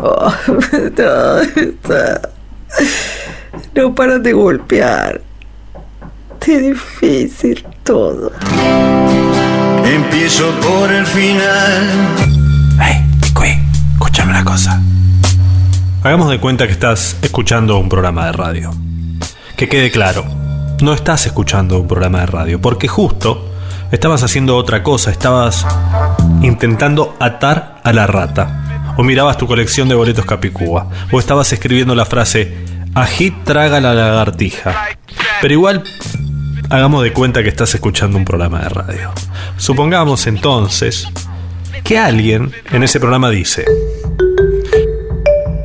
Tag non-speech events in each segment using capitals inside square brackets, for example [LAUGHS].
Oh, [LAUGHS] no paran de golpear. Qué difícil todo. Empiezo por el final. Hey, Cui, escúchame una cosa. Hagamos de cuenta que estás escuchando un programa de radio. Que quede claro, no estás escuchando un programa de radio, porque justo estabas haciendo otra cosa, estabas intentando atar a la rata, o mirabas tu colección de boletos Capicúa, o estabas escribiendo la frase Ají traga la lagartija. Pero igual, hagamos de cuenta que estás escuchando un programa de radio. Supongamos entonces que alguien en ese programa dice,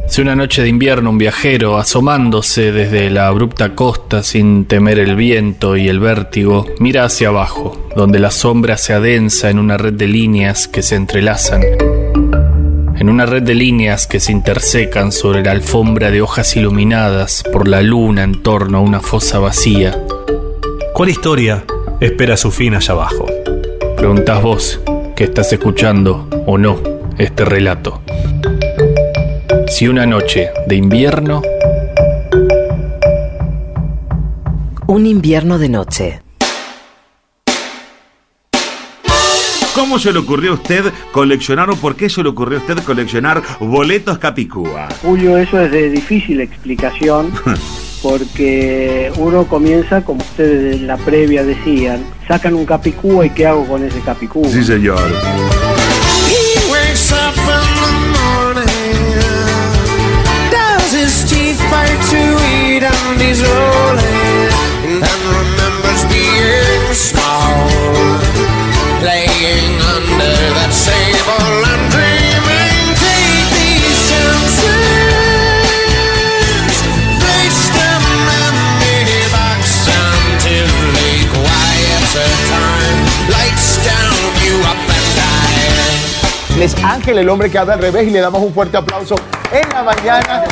Si una noche de invierno un viajero, asomándose desde la abrupta costa sin temer el viento y el vértigo, mira hacia abajo, donde la sombra se adensa en una red de líneas que se entrelazan, en una red de líneas que se intersecan sobre la alfombra de hojas iluminadas por la luna en torno a una fosa vacía. ¿cuál historia espera su fin allá abajo? Preguntás vos, que estás escuchando o no este relato. Si una noche de invierno Un invierno de noche. ¿Cómo se le ocurrió a usted coleccionar o por qué se le ocurrió a usted coleccionar boletos Capicúa? Julio, eso es de difícil explicación [LAUGHS] porque uno comienza, como ustedes en la previa decían, sacan un capicúa y ¿qué hago con ese capicúa? Sí, señor. He Ángel, el hombre que habla al revés, y le damos un fuerte aplauso en la mañana.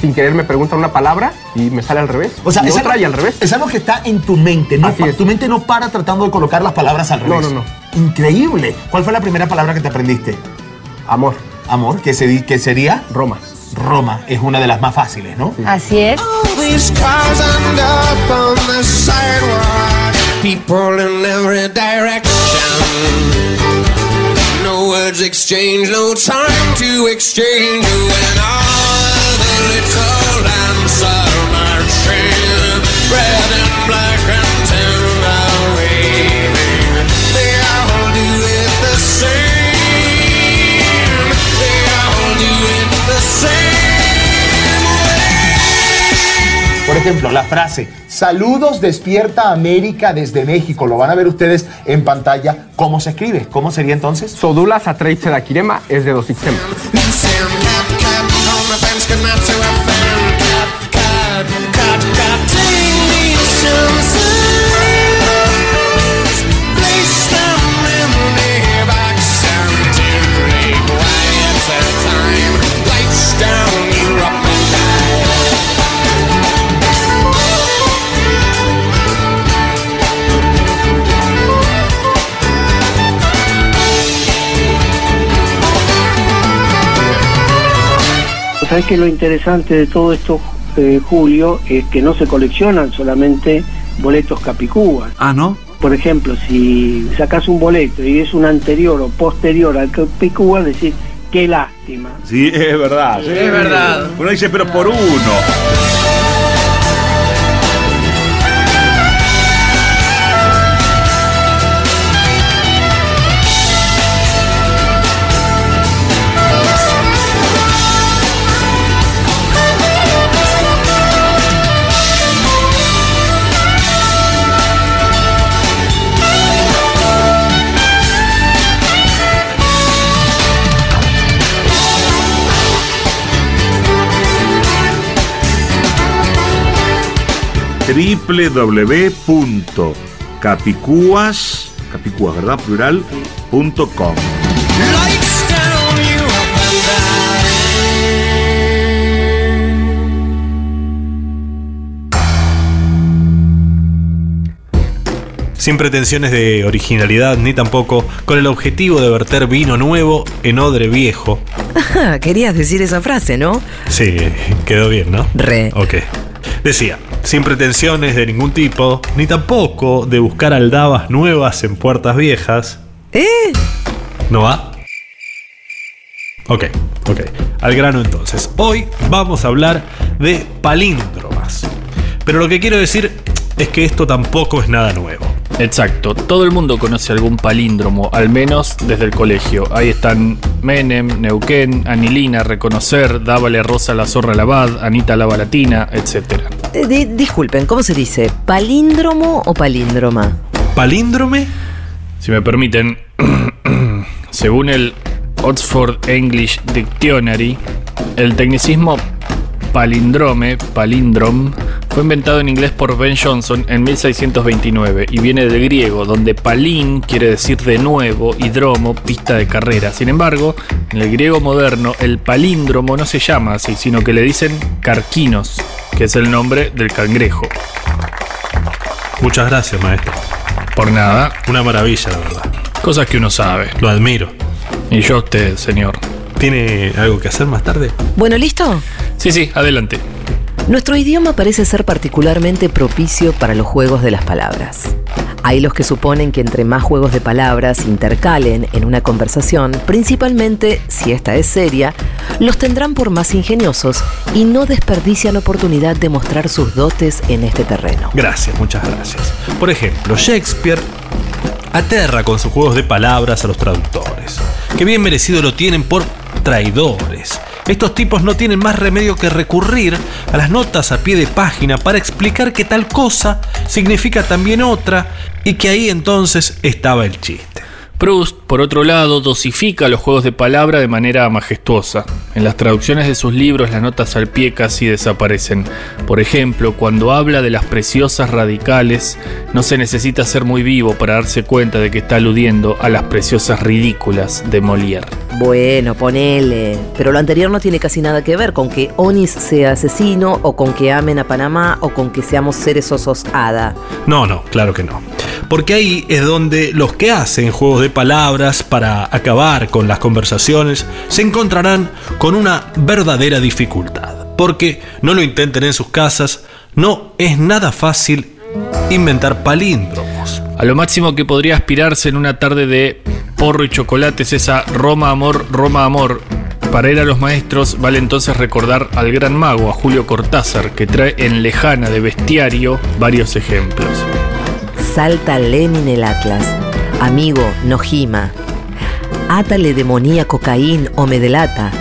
Sin querer me preguntan una palabra y me sale al revés. O sea, y es otra algo, y al revés. es algo que está en tu mente, ¿no? Así Pa- es. Tu mente no para tratando de colocar las palabras al No, revés. no, no. Increíble. ¿Cuál fue la primera palabra que te aprendiste? Amor, Amor, que, se, que sería Roma. Roma. Es una de las más fáciles, ¿no? Así es. All these cars end up on the sidewalk. People in every direction. Words exchange, no time to exchange. When all the little ejemplo, la frase Saludos despierta América desde México. Lo van a ver ustedes en pantalla. ¿Cómo se escribe? ¿Cómo sería entonces? Sodula Satreitse da Kirema es de dos ¿Sabes que lo interesante de todo esto, eh, Julio, es que no se coleccionan solamente boletos capicúas? Ah, ¿no? Por ejemplo, si sacas un boleto y es un anterior o posterior al capicúa, decís, qué lástima. Sí, es verdad. sí. Es verdad. Uno dice, pero por uno. www.capicuas, capicuas, ¿verdad? Plural, punto com. Sin pretensiones de originalidad ni tampoco con el objetivo de verter vino nuevo en odre viejo, Ah, [LAUGHS] querías decir esa frase, ¿no? Sí, quedó bien, ¿no? Re. Ok. Decía, sin pretensiones de ningún tipo, ni tampoco de buscar aldabas nuevas en puertas viejas. ¿Eh? ¿No va? Ok, ok. Al grano entonces. Hoy vamos a hablar de palíndromas. Pero lo que quiero decir es que esto tampoco es nada nuevo. Exacto, todo el mundo conoce algún palíndromo, al menos desde el colegio. Ahí están Menem, Neuquén, Anilina, Reconocer, Dávale Rosa la Zorra Labad, Anita Lava Latina, etc. Eh, di- disculpen, ¿cómo se dice? ¿Palíndromo o palíndroma? ¿Palíndrome? Si me permiten, [CLEARS THROAT] según el Oxford English Dictionary, el tecnicismo palindrome, palindrom, fue inventado en inglés por Ben Johnson en 1629 y viene del griego, donde palín quiere decir de nuevo y dromo, pista de carrera. Sin embargo, en el griego moderno, el palíndromo no se llama así, sino que le dicen carquinos, que es el nombre del cangrejo. Muchas gracias, maestro. Por nada, Una maravilla, la verdad. cosas que uno sabe. Lo admiro. Y yo a usted, señor. ¿Tiene algo que hacer más tarde? Bueno, ¿listo? Sí, sí, adelante. Nuestro idioma parece ser particularmente propicio para los juegos de las palabras. Hay los que suponen que entre más juegos de palabras intercalen en una conversación, principalmente si esta es seria, los tendrán por más ingeniosos y no desperdician oportunidad de mostrar sus dotes en este terreno. Gracias, muchas gracias. Por ejemplo, Shakespeare aterra con sus juegos de palabras a los traductores, que bien merecido lo tienen por traidores. Estos tipos no tienen más remedio que recurrir a las notas a pie de página para explicar que tal cosa significa también otra y que ahí entonces estaba el chiste. Proust, por otro lado, dosifica los juegos de palabra de manera majestuosa. En las traducciones de sus libros las notas al pie casi desaparecen. Por ejemplo, cuando habla de las preciosas radicales, no se necesita ser muy vivo para darse cuenta de que está aludiendo a las preciosas ridículas de Molière. Bueno, ponele. Pero lo anterior no tiene casi nada que ver con que Onis sea asesino o con que amen a Panamá o con que seamos seres osos hada. No, no, claro que no. Porque ahí es donde los que hacen juegos de palabras para acabar con las conversaciones se encontrarán con una verdadera dificultad. Porque no lo intenten en sus casas, no es nada fácil inventar palíndromos. A lo máximo que podría aspirarse en una tarde de porro y chocolate es esa Roma amor, Roma amor. Para ir a los maestros vale entonces recordar al gran mago, a Julio Cortázar, que trae en lejana de bestiario varios ejemplos. Salta Lenin el Atlas. Amigo, no gima. Átale demoníaco Caín o me delata.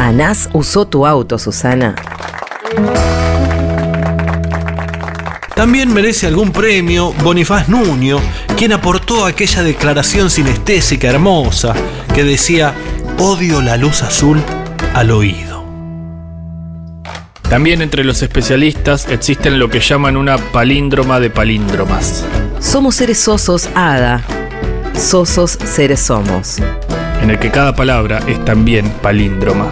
Anás usó tu auto, Susana. También merece algún premio Bonifaz Nuño, quien aportó aquella declaración sinestésica hermosa que decía, odio la luz azul al oído. También entre los especialistas existen lo que llaman una palíndroma de palíndromas, Somos seres sosos, hada. Sosos seres somos. en el que cada palabra es también palíndroma.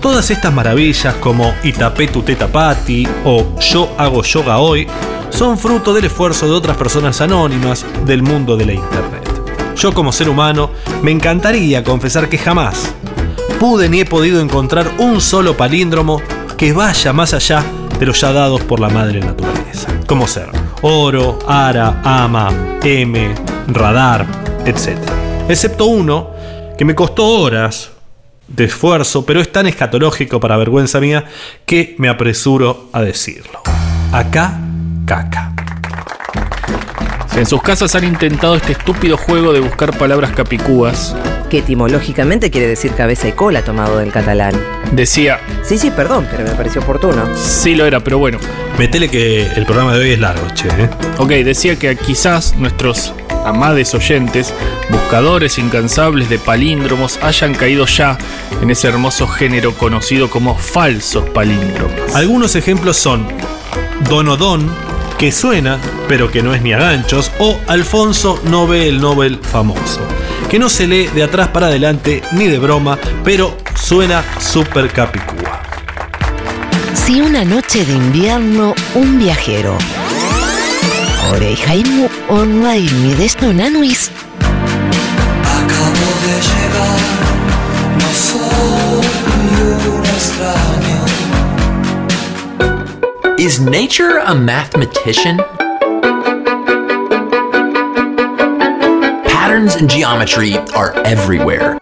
Todas estas maravillas como Itapé tu teta pati o Yo hago yoga hoy son fruto del esfuerzo de otras personas anónimas del mundo de la internet. Yo como ser humano me encantaría confesar que jamás pude ni he podido encontrar un solo palíndromo que vaya más allá de los ya dados por la madre naturaleza, como ser oro, ara, ama, m, radar, etc. Excepto uno que me costó horas de esfuerzo, pero es tan escatológico para vergüenza mía que me apresuro a decirlo. Acá, caca. En sus casas han intentado este estúpido juego de buscar palabras capicúas, Que etimológicamente quiere decir cabeza y cola tomado del catalán. decía, Sí, sí, perdón, pero me pareció oportuno. sí lo era, pero bueno, Metele que el programa de hoy es largo, che. ¿eh? Ok, decía que quizás nuestros amades oyentes, buscadores incansables de palíndromos, hayan caído ya en ese hermoso género conocido como falsos palíndromos. Algunos ejemplos son Donodón, que suena, pero que no es ni a ganchos, o Alfonso no ve el Nobel famoso, que no se lee de atrás para adelante ni de broma, pero suena súper capicúa. Si una noche de invierno un viajero online mi desto nanuis Acabo de llegar, no soy Is nature a mathematician? Patterns and geometry are everywhere.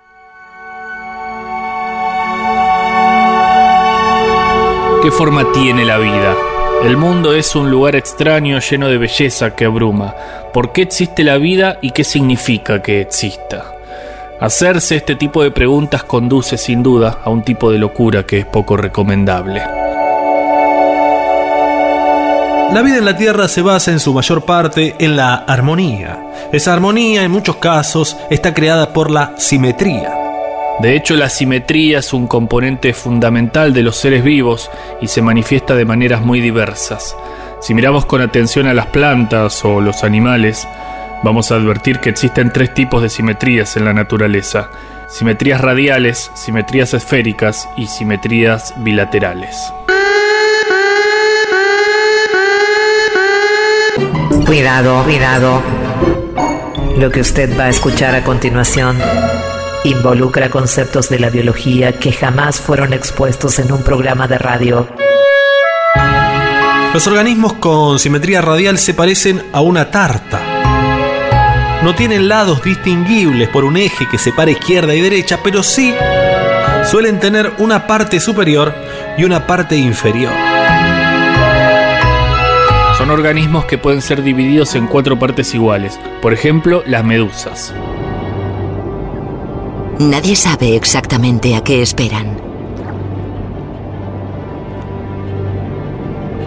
¿Qué forma tiene la vida? El mundo es un lugar extraño lleno de belleza que abruma. ¿Por qué existe la vida y qué significa que exista? Hacerse este tipo de preguntas conduce sin duda a un tipo de locura que es poco recomendable. La vida en la Tierra se basa en su mayor parte en la armonía. Esa armonía en muchos casos está creada por la simetría. De hecho, la simetría es un componente fundamental de los seres vivos y se manifiesta de maneras muy diversas. Si miramos con atención a las plantas o los animales, vamos a advertir que existen tres tipos de simetrías en la naturaleza. Simetrías radiales, simetrías esféricas y simetrías bilaterales. Cuidado, cuidado. Lo que usted va a escuchar a continuación involucra conceptos de la biología que jamás fueron expuestos en un programa de radio. Los organismos con simetría radial se parecen a una tarta. No tienen lados distinguibles por un eje que separa izquierda y derecha, pero sí suelen tener una parte superior y una parte inferior. Son organismos que pueden ser divididos en cuatro partes iguales, por ejemplo, las medusas. Nadie sabe exactamente a qué esperan.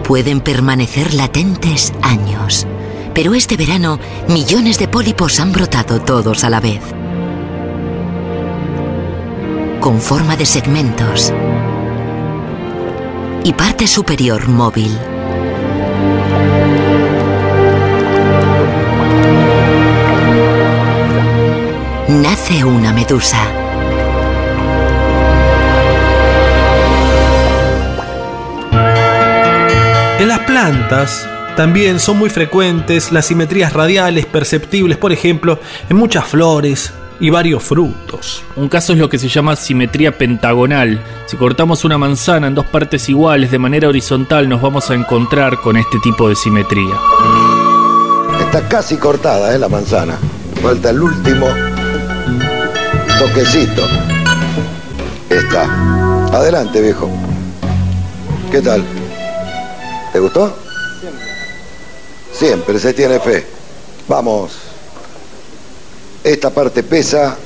Pueden permanecer latentes años, pero este verano millones de pólipos han brotado todos a la vez. Con forma de segmentos y parte superior móvil. Una medusa. En las plantas también son muy frecuentes las simetrías radiales perceptibles, por ejemplo, en muchas flores y varios frutos. Un caso es lo que se llama simetría pentagonal. Si cortamos una manzana en dos partes iguales de manera horizontal nos vamos a encontrar con este tipo de simetría. Está casi cortada ¿eh? la manzana. Falta el último toquecito. Está. Adelante, viejo. ¿Qué tal? ¿Te gustó? Siempre. Siempre se tiene fe. Vamos. Esta parte pesa.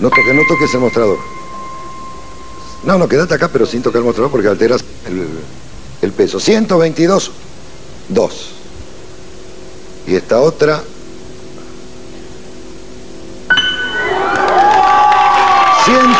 No toques, no toques el mostrador. No, no, quédate acá, pero sin tocar el mostrador porque alteras el, el peso. 122, 2. Y esta otra,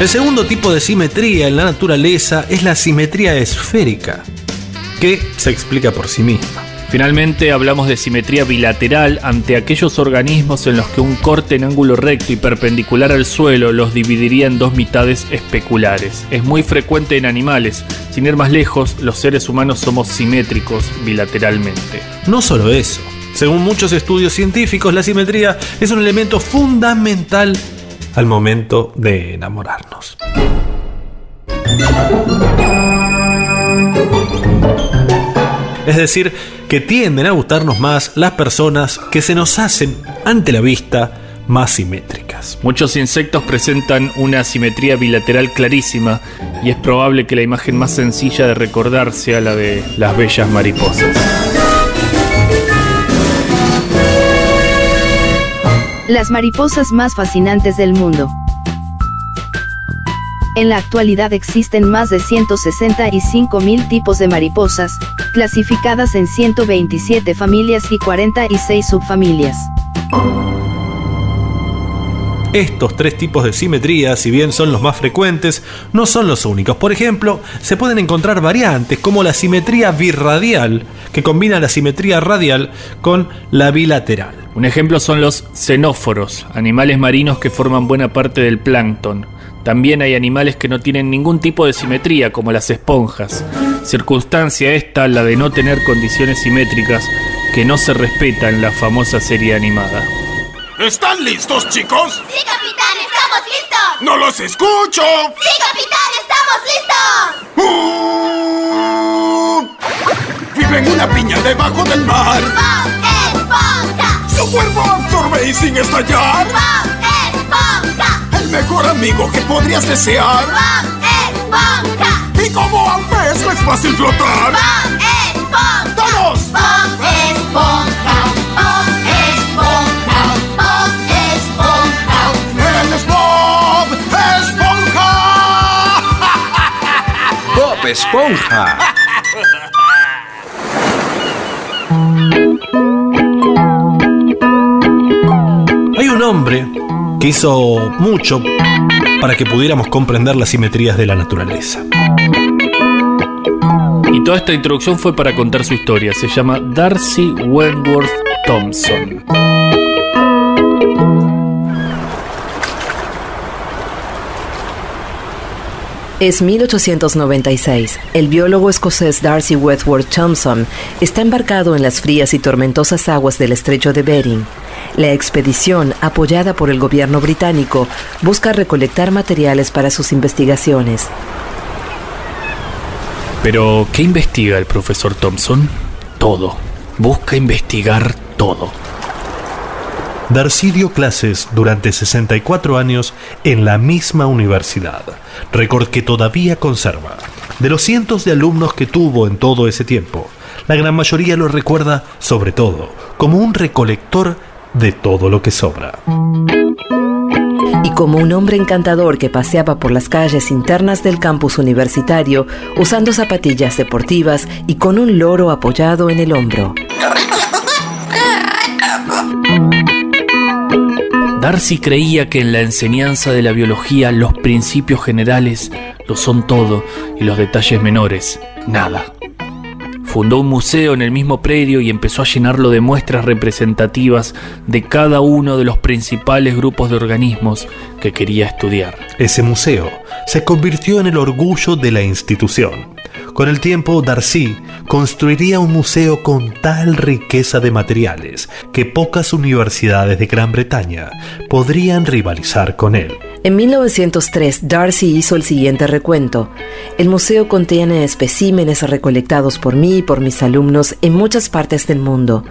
El segundo tipo de simetría en la naturaleza es la simetría esférica, que se explica por sí misma. Finalmente hablamos de simetría bilateral ante aquellos organismos en los que un corte en ángulo recto y perpendicular al suelo los dividiría en dos mitades especulares. Es muy frecuente en animales. Sin ir más lejos, los seres humanos somos simétricos bilateralmente. No solo eso. Según muchos estudios científicos, la simetría es un elemento fundamental al momento de enamorarnos. Es decir, que tienden a gustarnos más las personas que se nos hacen ante la vista más simétricas. Muchos insectos presentan una simetría bilateral clarísima y es probable que la imagen más sencilla de recordar sea la de las bellas mariposas. Las mariposas más fascinantes del mundo. En la actualidad existen más de 165.000 tipos de mariposas, clasificadas en 127 familias y 46 subfamilias. Estos tres tipos de simetría, si bien son los más frecuentes, no son los únicos. Por ejemplo, se pueden encontrar variantes como la simetría birradial, que combina la simetría radial con la bilateral. Un ejemplo son los xenóforos, animales marinos que forman buena parte del plancton. También hay animales que no tienen ningún tipo de simetría, como las esponjas. Circunstancia esta, la de no tener condiciones simétricas, que no se respeta en la famosa serie animada. ¿Están listos, chicos? Sí, capitán, estamos listos. ¡No los escucho! Sí, capitán, estamos listos. Vive en una piña debajo del mar. Bob Esponja. Su cuerpo absorbe y sin estallar. Bob Esponja. El mejor amigo que podrías desear. Bob Esponja. Y como a un pez no es fácil flotar. Bob Esponja. ¡Todos! Bob Esponja. Esponja. Hay un hombre que hizo mucho para que pudiéramos comprender las simetrías de la naturaleza. Y toda esta introducción fue para contar su historia. Se llama Darcy Wentworth Thompson. Es 1896. El biólogo escocés Darcy Wentworth Thompson está embarcado en las frías y tormentosas aguas del estrecho de Bering. La expedición, apoyada por el gobierno británico, busca recolectar materiales para sus investigaciones. Pero, ¿qué investiga el profesor Thompson? Todo. Busca investigar todo. Darcy dio clases durante 64 años en la misma universidad, récord que todavía conserva. De los cientos de alumnos que tuvo en todo ese tiempo, la gran mayoría lo recuerda sobre todo como un recolector de todo lo que sobra. Y como un hombre encantador que paseaba por las calles internas del campus universitario usando zapatillas deportivas y con un loro apoyado en el hombro. Darcy creía que en la enseñanza de la biología los principios generales lo son todo y los detalles menores, nada. Fundó un museo en el mismo predio y empezó a llenarlo de muestras representativas de cada uno de los principales grupos de organismos que quería estudiar. Ese museo se convirtió en el orgullo de la institución. Con el tiempo, Darcy construiría un museo con tal riqueza de materiales que pocas universidades de Gran Bretaña podrían rivalizar con él. En 1903, Darcy hizo el siguiente recuento. El museo contiene especímenes recolectados por mí y por mis alumnos en muchas partes del mundo.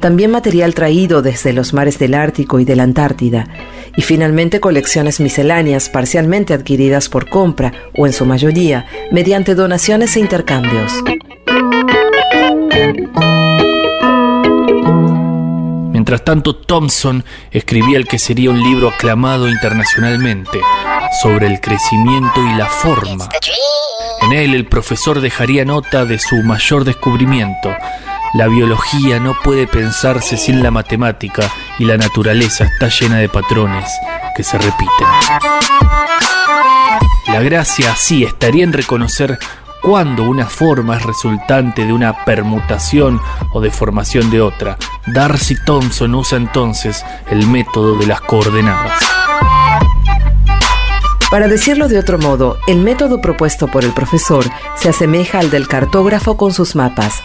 También material traído desde los mares del Ártico y de la Antártida. Y finalmente colecciones misceláneas parcialmente adquiridas por compra o en su mayoría mediante donaciones e intercambios. Mientras tanto, Thompson escribía el que sería un libro aclamado internacionalmente sobre el crecimiento y la forma. En él el profesor dejaría nota de su mayor descubrimiento. La biología no puede pensarse sin la matemática y la naturaleza está llena de patrones que se repiten. La gracia así estaría en reconocer cuando una forma es resultante de una permutación o deformación de otra. Darcy Thompson usa entonces el método de las coordenadas. Para decirlo de otro modo, el método propuesto por el profesor se asemeja al del cartógrafo con sus mapas.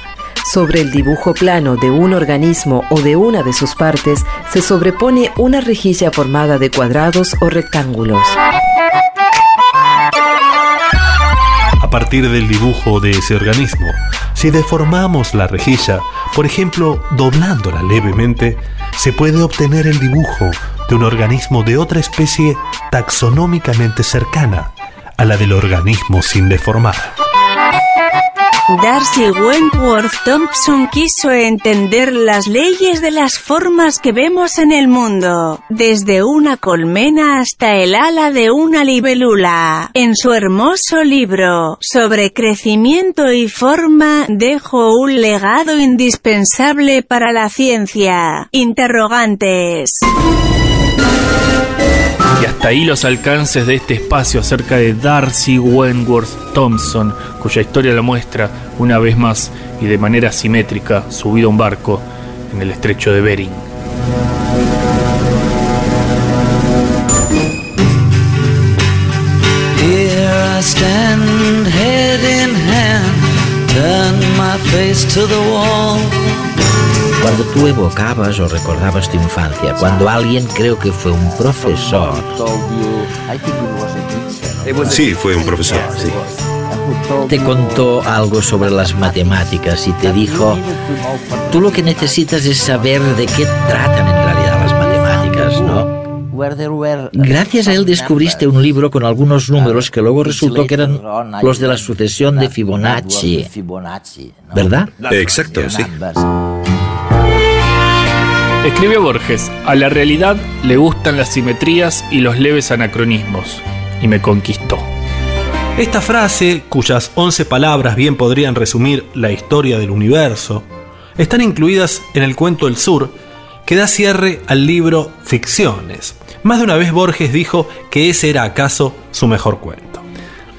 Sobre el dibujo plano de un organismo o de una de sus partes se sobrepone una rejilla formada de cuadrados o rectángulos. A partir del dibujo de ese organismo, si deformamos la rejilla, por ejemplo, doblándola levemente, se puede obtener el dibujo de un organismo de otra especie taxonómicamente cercana a la del organismo sin deformar. Darcy Wentworth Thompson quiso entender las leyes de las formas que vemos en el mundo, desde una colmena hasta el ala de una libélula. En su hermoso libro, sobre crecimiento y forma, dejó un legado indispensable para la ciencia. Interrogantes. Y hasta ahí los alcances de este espacio acerca de Darcy Wentworth Thompson, cuya historia la muestra una vez más y de manera simétrica subido a un barco en el estrecho de Bering. Head in hand, turn face. Cuando tú evocabas o recordabas tu infancia, cuando alguien, creo que fue un profesor, Sí, fue un profesor, sí. te contó algo sobre las matemáticas y te dijo, tú lo que necesitas es saber de qué tratan en realidad las matemáticas, ¿no? Gracias a él descubriste un libro con algunos números que luego resultó que eran los de la sucesión de Fibonacci, ¿verdad? Exacto, sí. Escribe Borges, a la realidad le gustan las simetrías y los leves anacronismos, y me conquistó. Esta frase, cuyas 11 palabras bien podrían resumir la historia del universo, están incluidas en el cuento El Sur, que da cierre al libro Ficciones. Más de una vez Borges dijo que ese era acaso su mejor cuento.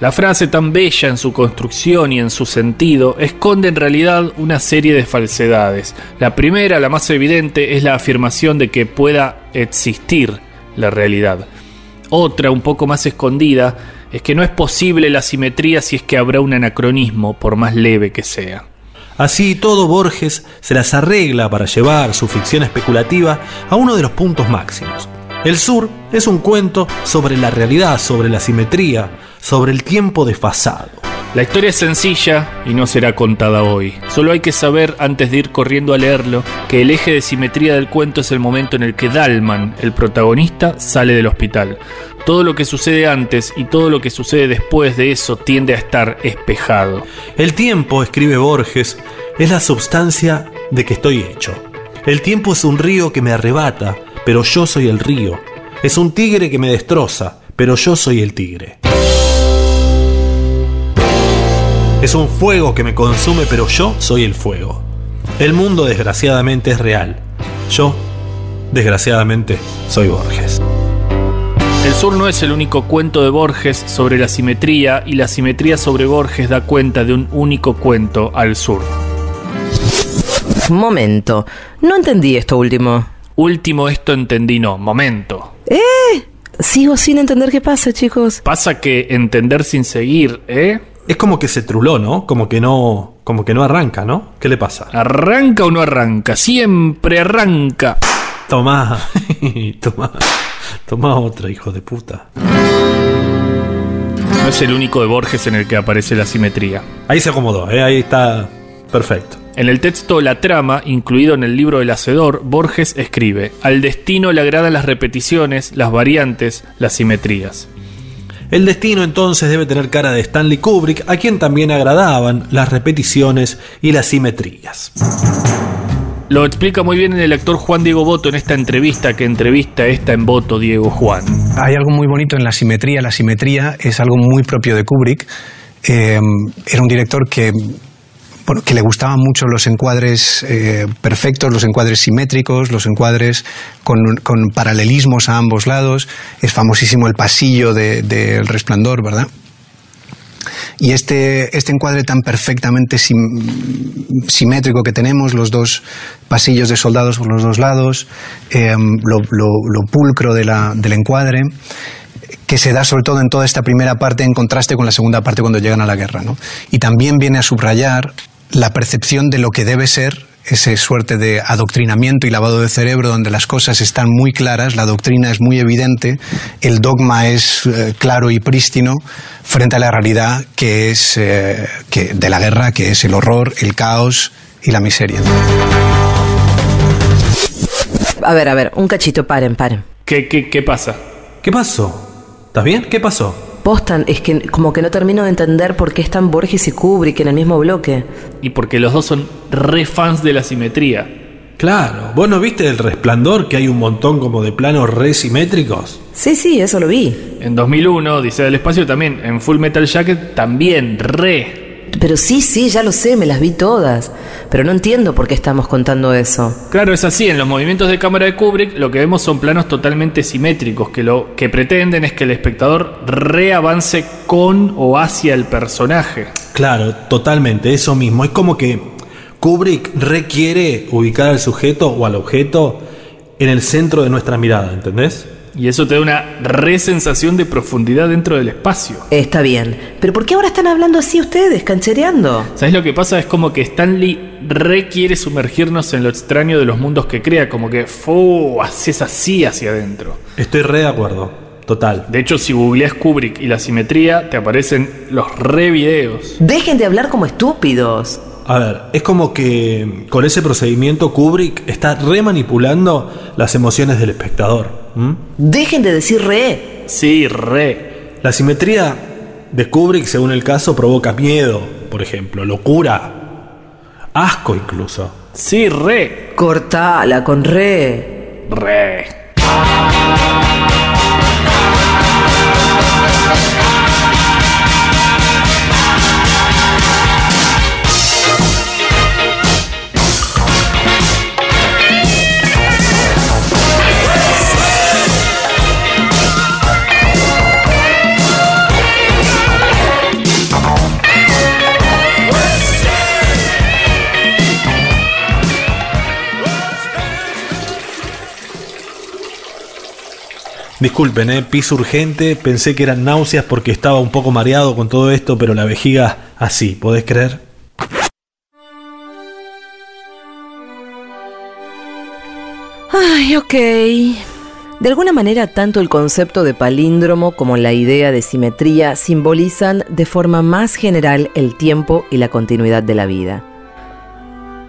La frase tan bella en su construcción y en su sentido esconde en realidad una serie de falsedades. La primera, la más evidente, es la afirmación de que pueda existir la realidad. Otra, un poco más escondida, es que no es posible la simetría si es que habrá un anacronismo, por más leve que sea. Así todo Borges se las arregla para llevar su ficción especulativa a uno de los puntos máximos. El Sur es un cuento sobre la realidad, sobre la simetría, sobre el tiempo desfasado. La historia es sencilla y no será contada hoy. Solo hay que saber, antes de ir corriendo a leerlo, que el eje de simetría del cuento es el momento en el que Dalman, el protagonista, sale del hospital. Todo lo que sucede antes y todo lo que sucede después de eso tiende a estar espejado. El tiempo, escribe Borges, es la substancia de que estoy hecho. El tiempo es un río que me arrebata, pero yo soy el río. Es un tigre que me destroza, pero yo soy el tigre. Es un fuego que me consume, pero yo soy el fuego. El mundo desgraciadamente es real. Yo, desgraciadamente, soy Borges. El sur no es el único cuento de Borges sobre la simetría y la simetría sobre Borges da cuenta de un único cuento al sur. Momento, no entendí esto último. Último esto entendí no, momento. ¿Eh? Sigo sin entender qué pasa, chicos. Pasa que entender sin seguir, ¿eh? Es como que se truló, ¿no? Como que no, como que no arranca, ¿no? ¿Qué le pasa? ¿Arranca o no arranca? Siempre arranca. Tomá, [LAUGHS] tomá, tomá otra, hijo de puta. No es el único de Borges en el que aparece la simetría. Ahí se acomodó, ¿eh? Ahí está perfecto. En el texto La trama, incluido en el libro El Hacedor, Borges escribe, al destino le agradan las repeticiones, las variantes, las simetrías. El destino entonces debe tener cara de Stanley Kubrick, a quien también agradaban las repeticiones y las simetrías. Lo explica muy bien el actor Juan Diego Boto en esta entrevista que entrevista esta en voto Diego Juan. Hay algo muy bonito en la simetría. La simetría es algo muy propio de Kubrick. Eh, era un director que, bueno, que le gustaban mucho los encuadres eh, perfectos, los encuadres simétricos, los encuadres con, paralelismos a ambos lados. Es famosísimo el pasillo del de, del resplandor, ¿verdad? Y este, este encuadre tan perfectamente sim, simétrico que tenemos, los dos pasillos de soldados por los dos lados, eh, lo, lo, pulcro de del encuadre, que se da sobre todo en toda esta primera parte en contraste con la segunda parte cuando llegan a la guerra. ¿no? Y también viene a subrayar la percepción de lo que debe ser ese suerte de adoctrinamiento y lavado de cerebro donde las cosas están muy claras, la doctrina es muy evidente, el dogma es eh, claro y prístino frente a la realidad que es eh, que, de la guerra, que es el horror, el caos y la miseria. A ver, a ver, un cachito, paren, paren. ¿Qué, qué, qué pasa? ¿Qué pasó? ¿Estás bien? ¿Qué pasó? Postan, es que como que no termino de entender por qué están Borges y Kubrick en el mismo bloque. Y porque los dos son re fans de la simetría. Claro, ¿vos no viste el resplandor que hay un montón como de planos re simétricos? Sí, sí, eso lo vi. En 2001, Dice del Espacio también, en Full Metal Jacket también, re. Pero sí, sí, ya lo sé, me las vi todas. Pero no entiendo por qué estamos contando eso. Claro, es así. En los movimientos de cámara de Kubrick lo que vemos son planos totalmente simétricos que lo que pretenden es que el espectador reavance con o hacia el personaje. Claro, totalmente, eso mismo. Es como que Kubrick requiere ubicar al sujeto o al objeto en el centro de nuestra mirada, ¿entendés? Y eso te da una resensación de profundidad dentro del espacio. Está bien. Pero ¿por qué ahora están hablando así ustedes, canchereando? ¿Sabes lo que pasa? Es como que Stanley requiere sumergirnos en lo extraño de los mundos que crea, como que fu, haces así hacia adentro. Estoy re de acuerdo, total. De hecho, si googleas Kubrick y la simetría, te aparecen los re videos. Dejen de hablar como estúpidos. A ver, es como que con ese procedimiento Kubrick está remanipulando las emociones del espectador. ¿M? Dejen de decir re. Sí, re. La simetría de Kubrick, según el caso, provoca miedo, por ejemplo, locura, asco incluso. Sí, re. Cortala con re. Re. Disculpen, eh, pis urgente, pensé que eran náuseas porque estaba un poco mareado con todo esto, pero la vejiga así, ¿podés creer? Ay, ok. De alguna manera, tanto el concepto de palíndromo como la idea de simetría simbolizan de forma más general el tiempo y la continuidad de la vida.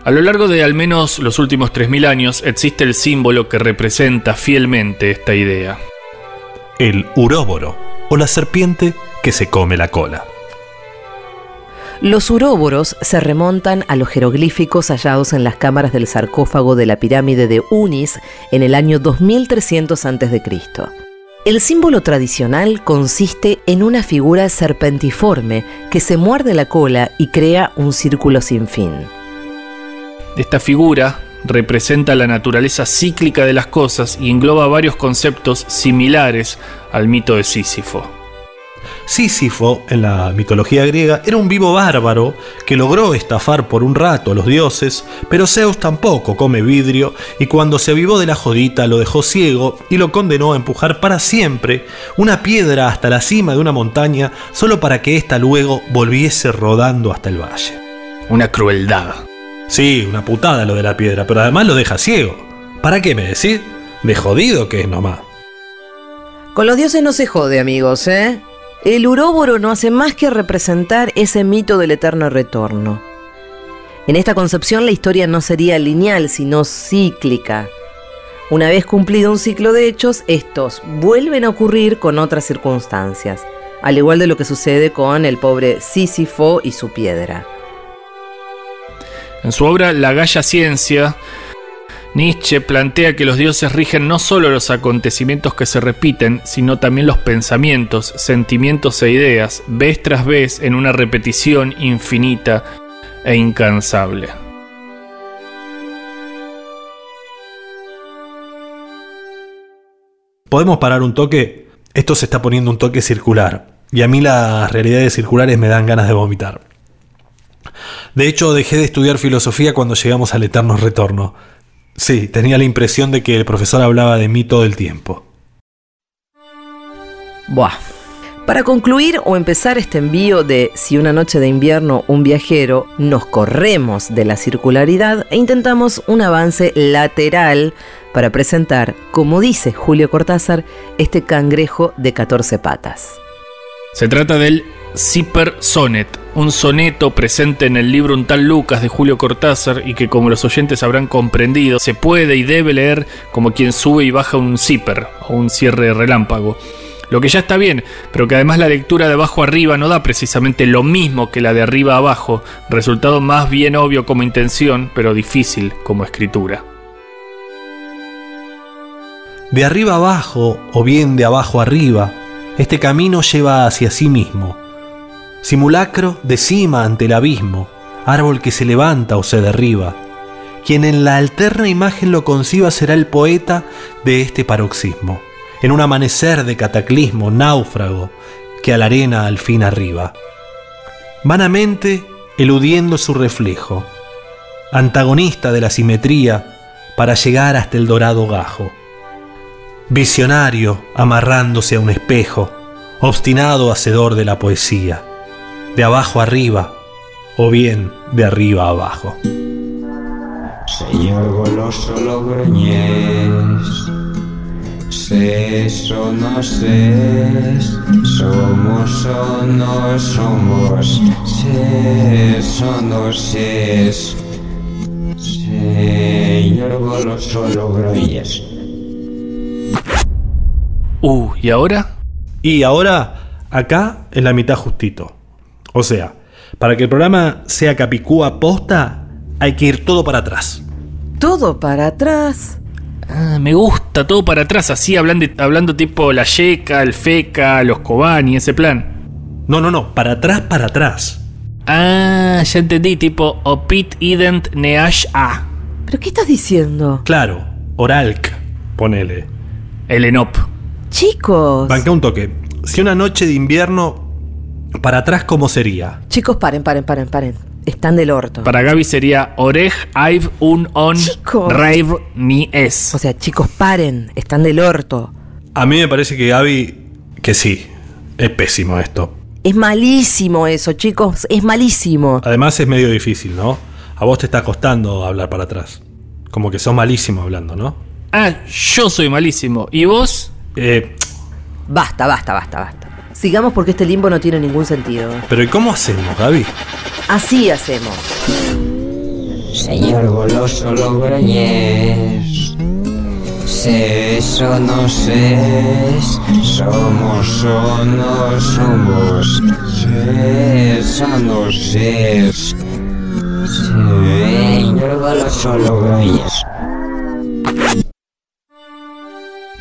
A lo largo de al menos los últimos 3.000 años existe el símbolo que representa fielmente esta idea. El uróboro, o la serpiente que se come la cola. Los uróboros se remontan a los jeroglíficos hallados en las cámaras del sarcófago de la pirámide de Unis en el año 2300 a.C. El símbolo tradicional consiste en una figura serpentiforme que se muerde la cola y crea un círculo sin fin. Esta figura representa la naturaleza cíclica de las cosas y engloba varios conceptos similares al mito de Sísifo. Sísifo, en la mitología griega, era un vivo bárbaro que logró estafar por un rato a los dioses, pero Zeus tampoco come vidrio y cuando se avivó de la jodita lo dejó ciego y lo condenó a empujar para siempre una piedra hasta la cima de una montaña solo para que ésta luego volviese rodando hasta el valle. Una crueldad. Sí, una putada lo de la piedra, pero además lo deja ciego. ¿Para qué me decís? De jodido que es nomás. Con los dioses no se jode, amigos, ¿eh? El uróboro no hace más que representar ese mito del eterno retorno. En esta concepción la historia no sería lineal, sino cíclica. Una vez cumplido un ciclo de hechos, estos vuelven a ocurrir con otras circunstancias, al igual de lo que sucede con el pobre Sísifo y su piedra. En su obra La Galla Ciencia, Nietzsche plantea que los dioses rigen no solo los acontecimientos que se repiten, sino también los pensamientos, sentimientos e ideas, vez tras vez en una repetición infinita e incansable. ¿Podemos parar un toque? Esto se está poniendo un toque circular. Y a mí las realidades circulares me dan ganas de vomitar. De hecho, dejé de estudiar filosofía cuando llegamos al eterno retorno. Sí, tenía la impresión de que el profesor hablaba de mí todo el tiempo. Buah. Para concluir o empezar este envío de Si una noche de invierno un viajero, nos corremos de la circularidad e intentamos un avance lateral para presentar, como dice Julio Cortázar, este cangrejo de 14 patas. Se trata del Zipper Sonnet, un soneto presente en el libro Un tal Lucas de Julio Cortázar y que como los oyentes habrán comprendido, se puede y debe leer como quien sube y baja un zipper o un cierre relámpago. Lo que ya está bien, pero que además la lectura de abajo arriba no da precisamente lo mismo que la de arriba abajo, resultado más bien obvio como intención, pero difícil como escritura. De arriba abajo o bien de abajo arriba, este camino lleva hacia sí mismo. Simulacro de cima ante el abismo, árbol que se levanta o se derriba. Quien en la alterna imagen lo conciba será el poeta de este paroxismo, en un amanecer de cataclismo, náufrago, que a la arena al fin arriba. Vanamente eludiendo su reflejo, antagonista de la simetría para llegar hasta el dorado gajo. Visionario amarrándose a un espejo, obstinado hacedor de la poesía, de abajo arriba o bien de arriba abajo. Señor goloso Logroñés, ses o no ses, somos o no somos, ses o no ses. Señor goloso Logroñés. Uh, ¿y ahora? Y ahora, acá en la mitad justito. O sea, para que el programa sea capicúa posta, hay que ir todo para atrás. Todo para atrás. Ah, me gusta todo para atrás, así hablando, hablando tipo la Yeca, el Feca, los Kobani, ese plan. No, no, no, para atrás, para atrás. Ah, ya entendí, tipo Opit Ident Neash A. ¿Pero qué estás diciendo? Claro, Oralk, ponele. El Enop. Chicos. Banca un toque. Si una noche de invierno, para atrás, ¿cómo sería? Chicos, paren, paren, paren, paren. Están del orto. Para Gaby sería Orej Aiv Un On Chicos. Raiv Ni Es. O sea, chicos, paren. Están del orto. A mí me parece que Gaby, que sí, es pésimo esto. Es malísimo eso, chicos. Es malísimo. Además es medio difícil, ¿no? A vos te está costando hablar para atrás. Como que sos malísimo hablando, ¿no? Ah, yo soy malísimo. ¿Y vos? Eh, Basta, basta, basta, basta. Sigamos porque este limbo no tiene ningún sentido. pero ¿y cómo hacemos, Gaby? Así hacemos. Señor goloso Logroñés, ses o no ses, somos o no somos, ses o no ses. Señor goloso Logroñés.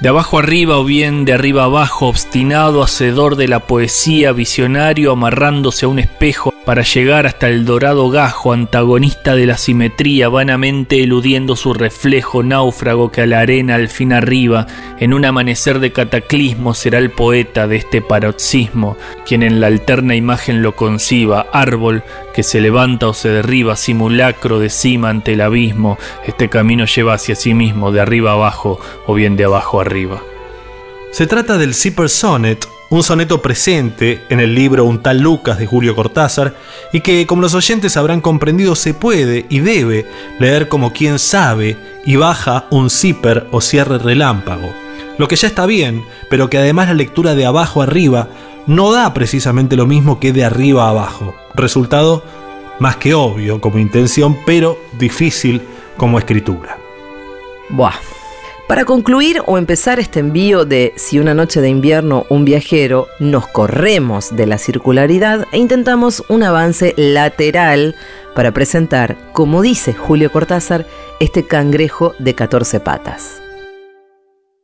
De abajo arriba o bien de arriba abajo, obstinado, hacedor de la poesía, visionario, amarrándose a un espejo para llegar hasta el dorado gajo, antagonista de la simetría, vanamente eludiendo su reflejo, náufrago que a la arena al fin arriba, en un amanecer de cataclismo será el poeta de este paroxismo, quien en la alterna imagen lo conciba, árbol que se levanta o se derriba, simulacro de cima ante el abismo, este camino lleva hacia sí mismo, de arriba abajo o bien de abajo arriba. Se trata del Zipper Sonnet, un soneto presente en el libro Un tal Lucas de Julio Cortázar y que, como los oyentes habrán comprendido, se puede y debe leer como quien sabe y baja un zipper o cierre relámpago. Lo que ya está bien, pero que además la lectura de abajo arriba no da precisamente lo mismo que de arriba abajo. Resultado más que obvio como intención, pero difícil como escritura. Buah. Para concluir o empezar este envío de Si una noche de invierno un viajero, nos corremos de la circularidad e intentamos un avance lateral para presentar, como dice Julio Cortázar, este cangrejo de 14 patas.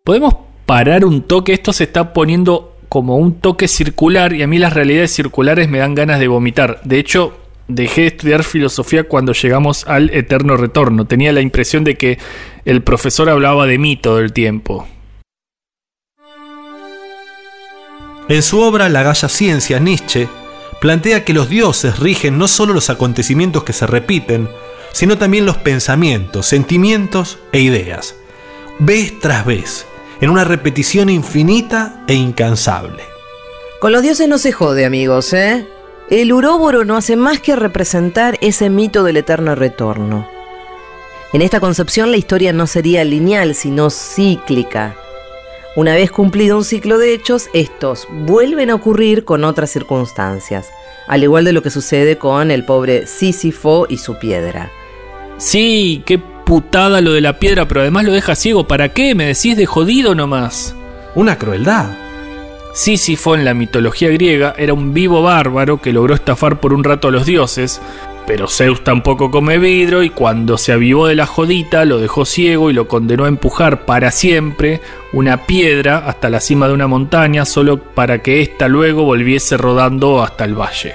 ¿Podemos parar un toque? Esto se está poniendo como un toque circular y a mí las realidades circulares me dan ganas de vomitar. De hecho, dejé de estudiar filosofía cuando llegamos al eterno retorno. Tenía la impresión de que el profesor hablaba de mí todo el tiempo. En su obra La Galla Ciencia, Nietzsche plantea que los dioses rigen no solo los acontecimientos que se repiten, sino también los pensamientos, sentimientos e ideas, vez tras vez, en una repetición infinita e incansable. Con los dioses no se jode, amigos, ¿eh? El uróboro no hace más que representar ese mito del eterno retorno. En esta concepción la historia no sería lineal, sino cíclica. Una vez cumplido un ciclo de hechos, estos vuelven a ocurrir con otras circunstancias, al igual de lo que sucede con el pobre Sísifo y su piedra. Sí, qué putada lo de la piedra, pero además lo deja ciego. ¿Para qué? ¿Me decís de jodido nomás? Una crueldad. Sísifo en la mitología griega era un vivo bárbaro que logró estafar por un rato a los dioses, pero Zeus tampoco come vidrio y cuando se avivó de la jodita lo dejó ciego y lo condenó a empujar para siempre una piedra hasta la cima de una montaña solo para que ésta luego volviese rodando hasta el valle.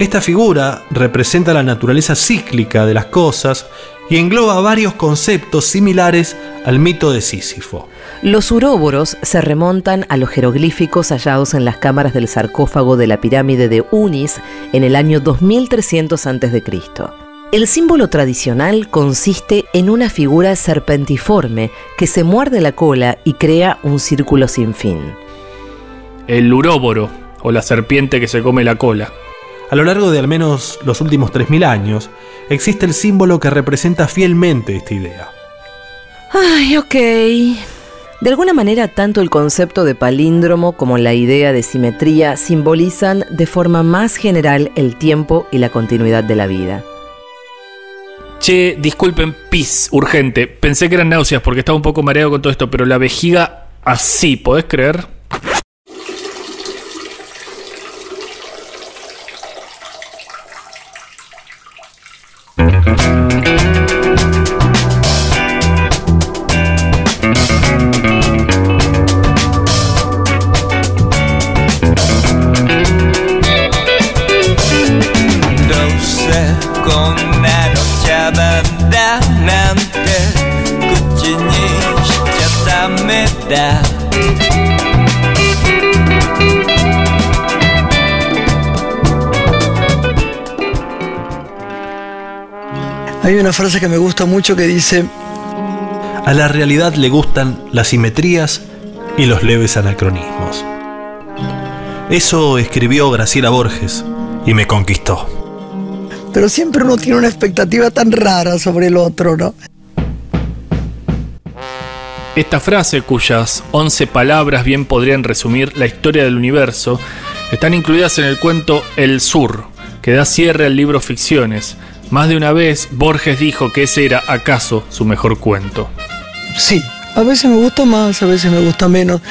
Esta figura representa la naturaleza cíclica de las cosas y engloba varios conceptos similares al mito de Sísifo. Los uróboros se remontan a los jeroglíficos hallados en las cámaras del sarcófago de la pirámide de Unis en el año 2300 a.C. El símbolo tradicional consiste en una figura serpentiforme que se muerde la cola y crea un círculo sin fin. El uróboro, o la serpiente que se come la cola. A lo largo de al menos los últimos 3.000 años, existe el símbolo que representa fielmente esta idea. Ay, ok. De alguna manera, tanto el concepto de palíndromo como la idea de simetría simbolizan de forma más general el tiempo y la continuidad de la vida. Che, disculpen, pis, urgente. Pensé que eran náuseas porque estaba un poco mareado con todo esto, pero la vejiga así, ¿podés creer? Una frase que me gusta mucho que dice, A la realidad le gustan las simetrías y los leves anacronismos. Eso escribió Graciela Borges y me conquistó. pero siempre uno tiene una expectativa tan rara sobre el otro, ¿no? Esta frase, cuyas 11 palabras bien podrían resumir la historia del universo, están incluidas en el cuento El Sur, que da cierre al libro Ficciones. Más de una vez, Borges dijo que ese era acaso su mejor cuento. Sí, a veces me gusta más, a veces me gusta menos.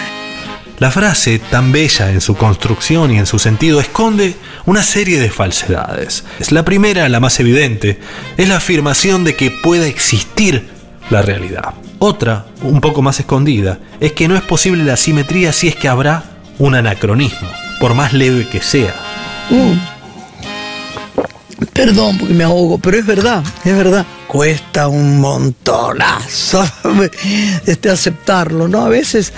La frase, tan bella en su construcción y en su sentido, esconde una serie de falsedades. Es la primera, la más evidente, es la afirmación de que pueda existir la realidad. Otra, un poco más escondida, es que no es posible la simetría si es que habrá un anacronismo, por más leve que sea. Mm. Perdón porque me ahogo, pero es verdad, es verdad. Cuesta un montonazo [LAUGHS] este, aceptarlo, ¿no? A veces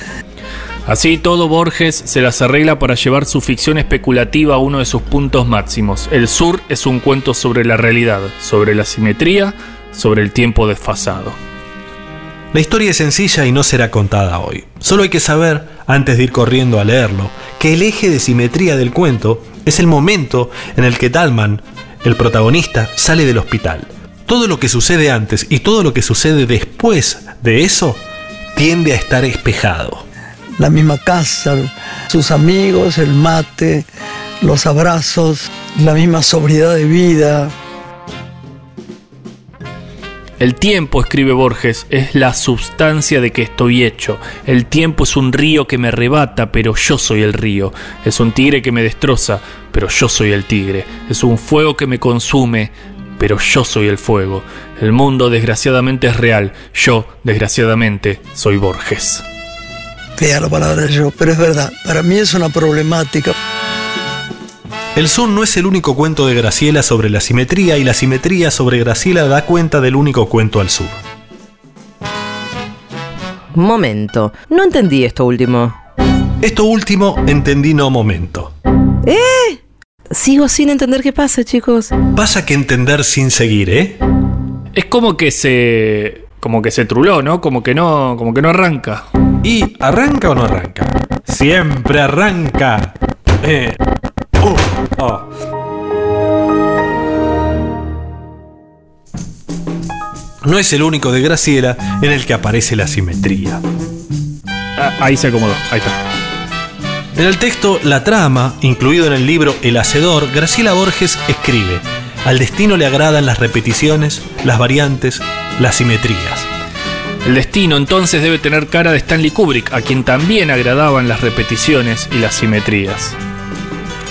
Así todo Borges se las arregla para llevar su ficción especulativa a uno de sus puntos máximos. El Sur es un cuento sobre la realidad, sobre la simetría, sobre el tiempo desfasado. La historia es sencilla y no será contada hoy. Solo hay que saber, antes de ir corriendo a leerlo, que el eje de simetría del cuento es el momento en el que Talman, el protagonista, sale del hospital. Todo lo que sucede antes y todo lo que sucede después de eso tiende a estar espejado. la misma casa, sus amigos, el mate, los abrazos, la misma sobriedad de vida. El tiempo, escribe Borges, es la substancia de que estoy hecho. El tiempo es un río que me arrebata, pero yo soy el río. Es un tigre que me destroza, pero yo soy el tigre. Es un fuego que me consume, pero yo soy el fuego. El mundo desgraciadamente es real. Yo, desgraciadamente, soy Borges. Fea la palabra yo, pero es verdad. Para mí es una problemática. El Sur no es el único cuento de Graciela sobre la simetría y la simetría sobre Graciela da cuenta del único cuento al sur. Momento, no entendí esto último. Esto último entendí no momento. ¿Eh? Sigo sin entender qué pasa, chicos. Pasa que entender sin seguir, ¿eh? Es como que se. como que se truló, ¿no? Como que no. como que no arranca. ¿Y arranca o no arranca? Siempre arranca. Eh. Uh, oh. No es el único de Graciela en el que aparece la simetría. Ah, ahí se acomodó, ahí está. En el texto La trama, incluido en el libro El Hacedor, Graciela Borges escribe, al destino le agradan las repeticiones, las variantes, las simetrías. El destino entonces debe tener cara de Stanley Kubrick, a quien también agradaban las repeticiones y las simetrías.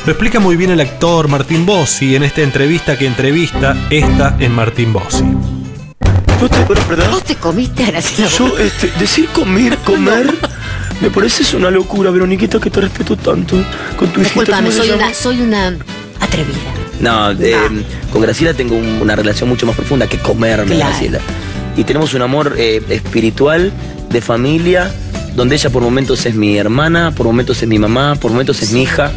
Lo explica muy bien el actor Martín Bossi en esta entrevista que entrevista esta en Martín Bossi. ¿Vos te comiste a Graciela Yo, este, decir comer, [LAUGHS] comer, me parece es una locura, Veroniquita, que te respeto tanto. Con tu hijita, Disculpame, ¿cómo se soy una, soy una atrevida. No, eh, con Graciela tengo un- una relación mucho más profunda que comerme a Claro. Graciela. Y tenemos un amor eh, espiritual, de familia, donde ella por momentos es mi hermana, por momentos es mi mamá, por momentos es mi hija.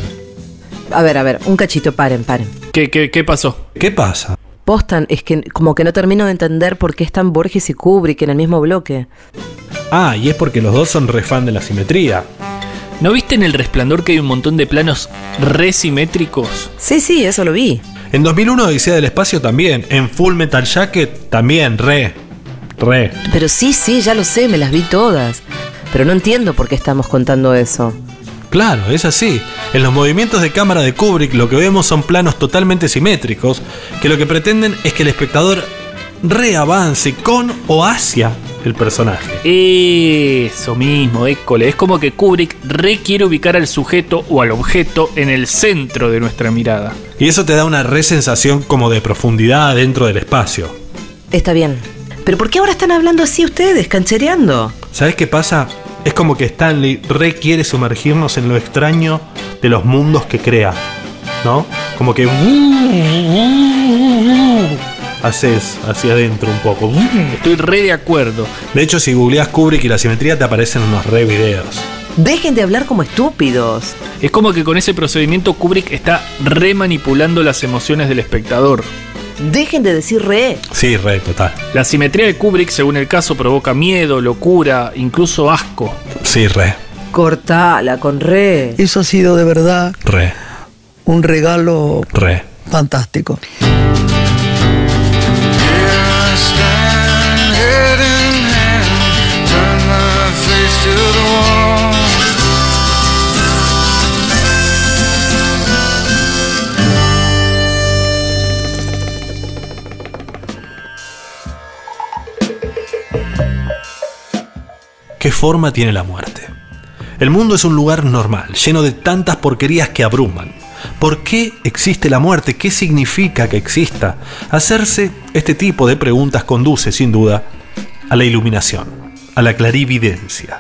A ver, a ver, un cachito, paren, paren. ¿Qué, qué, qué pasó? ¿Qué pasa? Postan, es que como que no termino de entender por qué están Borges y Kubrick en el mismo bloque. Ah, y es porque los dos son re fan de la simetría. ¿No viste en El Resplandor que hay un montón de planos resimétricos? Sí, sí, eso lo vi. En 2001 Odisea del Espacio también. En Full Metal Jacket también, re. Re. Pero sí, sí, ya lo sé, me las vi todas. Pero no entiendo por qué estamos contando eso. Claro, es así. En los movimientos de cámara de Kubrick lo que vemos son planos totalmente simétricos, que lo que pretenden es que el espectador reavance con o hacia el personaje. Eso mismo, école. Es como que Kubrick requiere ubicar al sujeto o al objeto en el centro de nuestra mirada. Y eso te da una resensación como de profundidad dentro del espacio. Está bien. Pero ¿por qué ahora están hablando así ustedes, canchereando? ¿Sabes qué pasa? Es como que Stanley requiere sumergirnos en lo extraño de los mundos que crea. ¿No? Como que... Haces hacia adentro un poco. Estoy re de acuerdo. De hecho, si googleas Kubrick y la simetría te aparecen unos re videos. Dejen de hablar como estúpidos. Es como que con ese procedimiento Kubrick está remanipulando las emociones del espectador. Dejen de decir re. Sí, re, total. La simetría de Kubrick, según el caso, provoca miedo, locura, incluso asco. Sí, re. Cortala con re. Eso ha sido de verdad Re. un regalo Re. fantástico. ¿Qué forma tiene la muerte? El mundo es un lugar normal, lleno de tantas porquerías que abruman. ¿Por qué existe la muerte? ¿Qué significa que exista? Hacerse este tipo de preguntas conduce, sin duda, a la iluminación, a la clarividencia.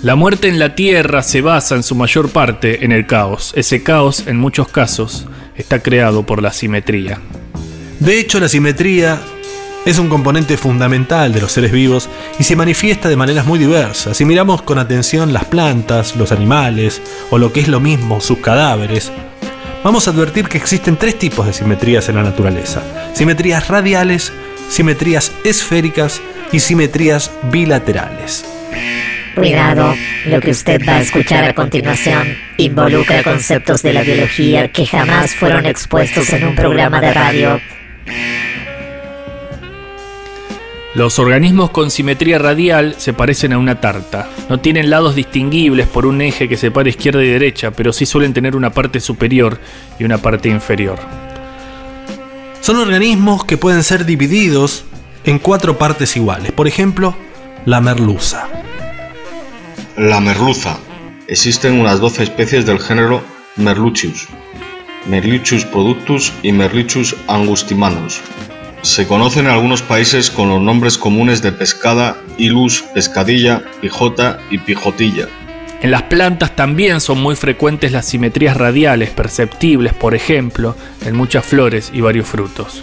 La muerte en la Tierra se basa en su mayor parte en el caos. Ese caos, en muchos casos, está creado por la simetría. De hecho, la simetría es un componente fundamental de los seres vivos y se manifiesta de maneras muy diversas. Si miramos con atención las plantas, los animales o lo que es lo mismo, sus cadáveres, vamos a advertir que existen tres tipos de simetrías en la naturaleza. Simetrías radiales, simetrías esféricas y simetrías bilaterales. Cuidado, lo que usted va a escuchar a continuación involucra conceptos de la biología que jamás fueron expuestos en un programa de radio. Los organismos con simetría radial se parecen a una tarta. No tienen lados distinguibles por un eje que separa izquierda y derecha, pero sí suelen tener una parte superior y una parte inferior. Son organismos que pueden ser divididos en cuatro partes iguales. Por ejemplo, la merluza. La merluza. Existen unas 12 especies del género Merluccius, Merluccius productus y Merluccius angustimanus. Se conocen en algunos países con los nombres comunes de pescada, ilus, pescadilla, pijota y pijotilla. En las plantas también son muy frecuentes las simetrías radiales perceptibles, por ejemplo, en muchas flores y varios frutos.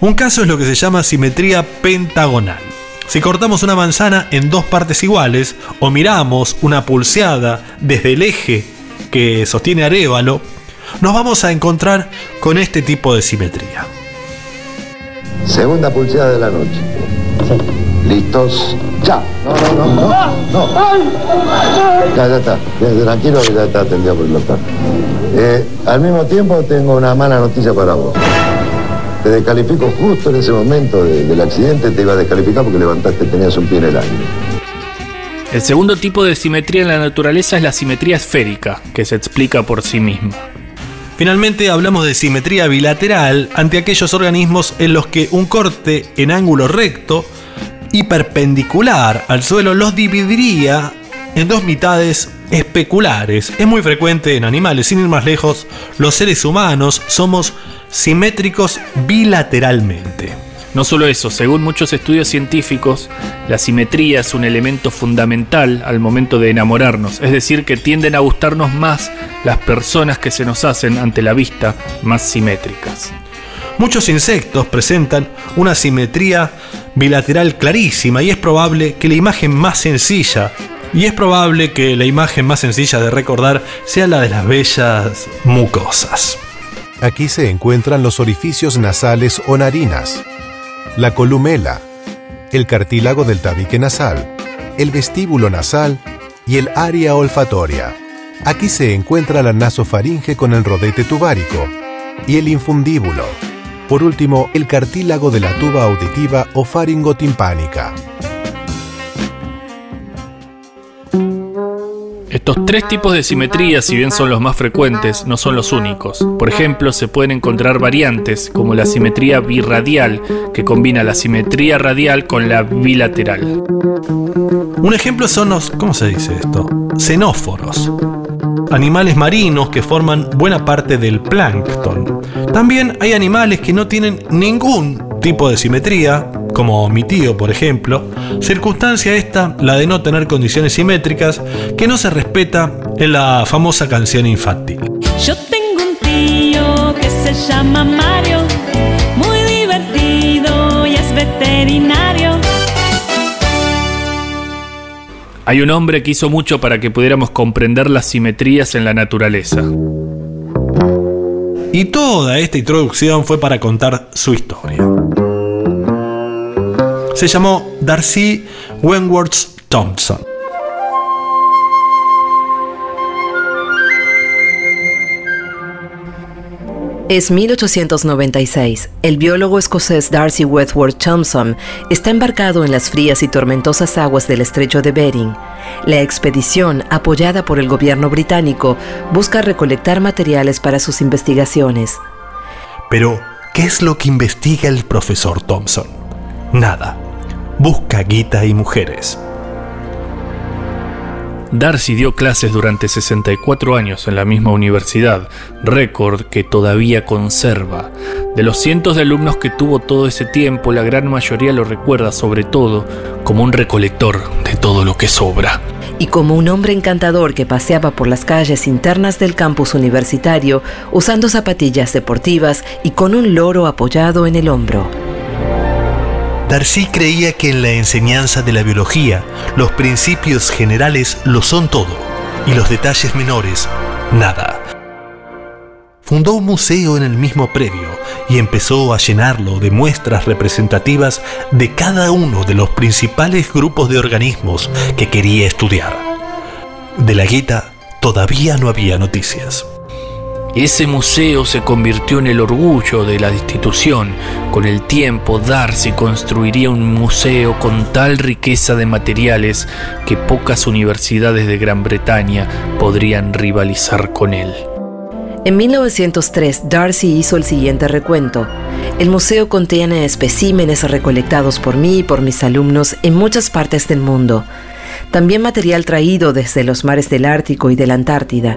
Un caso es lo que se llama simetría pentagonal. Si cortamos una manzana en dos partes iguales o miramos una pulseada desde el eje que sostiene Arevalo, nos vamos a encontrar con este tipo de simetría. Segunda pulseada de la noche. ¿Listos? ¡Ya! No, no, no, no. no. Ya, ya está. Ya, tranquilo que ya está atendido por el doctor. Eh, al mismo tiempo tengo una mala noticia para vos. Te descalifico justo en ese momento de- del accidente, te iba a descalificar porque levantaste, tenías un pie en el aire. El segundo tipo de simetría en la naturaleza es la simetría esférica, que se explica por sí misma. Finalmente hablamos de simetría bilateral ante aquellos organismos en los que un corte en ángulo recto y perpendicular al suelo los dividiría en dos mitades especulares. Es muy frecuente en animales, sin ir más lejos, los seres humanos somos simétricos bilateralmente. No solo eso, según muchos estudios científicos, la simetría es un elemento fundamental al momento de enamorarnos, es decir, que tienden a gustarnos más las personas que se nos hacen ante la vista más simétricas. Muchos insectos presentan una simetría bilateral clarísima y es probable que la imagen más sencilla y es probable que la imagen más sencilla de recordar sea la de las bellas mucosas. Aquí se encuentran los orificios nasales o narinas, la columela, el cartílago del tabique nasal, el vestíbulo nasal y el área olfatoria. Aquí se encuentra la nasofaringe con el rodete tubárico y el infundíbulo. Por último, el cartílago de la tuba auditiva o faringotimpánica. Estos tres tipos de simetría, si bien son los más frecuentes, no son los únicos. Por ejemplo, se pueden encontrar variantes, como la simetría birradial, que combina la simetría radial con la bilateral. Un ejemplo son los, ¿cómo se dice esto? Xenóforos. Animales marinos que forman buena parte del plancton. También hay animales que no tienen ningún tipo de simetría, como mi tío, por ejemplo, circunstancia esta, la de no tener condiciones simétricas, que no se respeta en la famosa canción infantil. Yo tengo un tío que se llama Mario, muy divertido y es veterinario. Hay un hombre que hizo mucho para que pudiéramos comprender las simetrías en la naturaleza. Y toda esta introducción fue para contar su historia. Se llamó Darcy Wentworth Thompson. Es 1896. El biólogo escocés Darcy Wentworth Thompson está embarcado en las frías y tormentosas aguas del estrecho de Bering. La expedición, apoyada por el gobierno británico, busca recolectar materiales para sus investigaciones. Pero, ¿qué es lo que investiga el profesor Thompson? Nada. Busca guita y mujeres. Darcy dio clases durante 64 años en la misma universidad, récord que todavía conserva. De los cientos de alumnos que tuvo todo ese tiempo, la gran mayoría lo recuerda sobre todo como un recolector de todo lo que sobra. Y como un hombre encantador que paseaba por las calles internas del campus universitario usando zapatillas deportivas y con un loro apoyado en el hombro. Darcy creía que en la enseñanza de la biología los principios generales lo son todo y los detalles menores nada. Fundó un museo en el mismo predio y empezó a llenarlo de muestras representativas de cada uno de los principales grupos de organismos que quería estudiar. De la guita todavía no había noticias. Ese museo se convirtió en el orgullo de la institución. Con el tiempo, Darcy construiría un museo con tal riqueza de materiales que pocas universidades de Gran Bretaña podrían rivalizar con él. En 1903, Darcy hizo el siguiente recuento. El museo contiene especímenes recolectados por mí y por mis alumnos en muchas partes del mundo. También material traído desde los mares del Ártico y de la Antártida.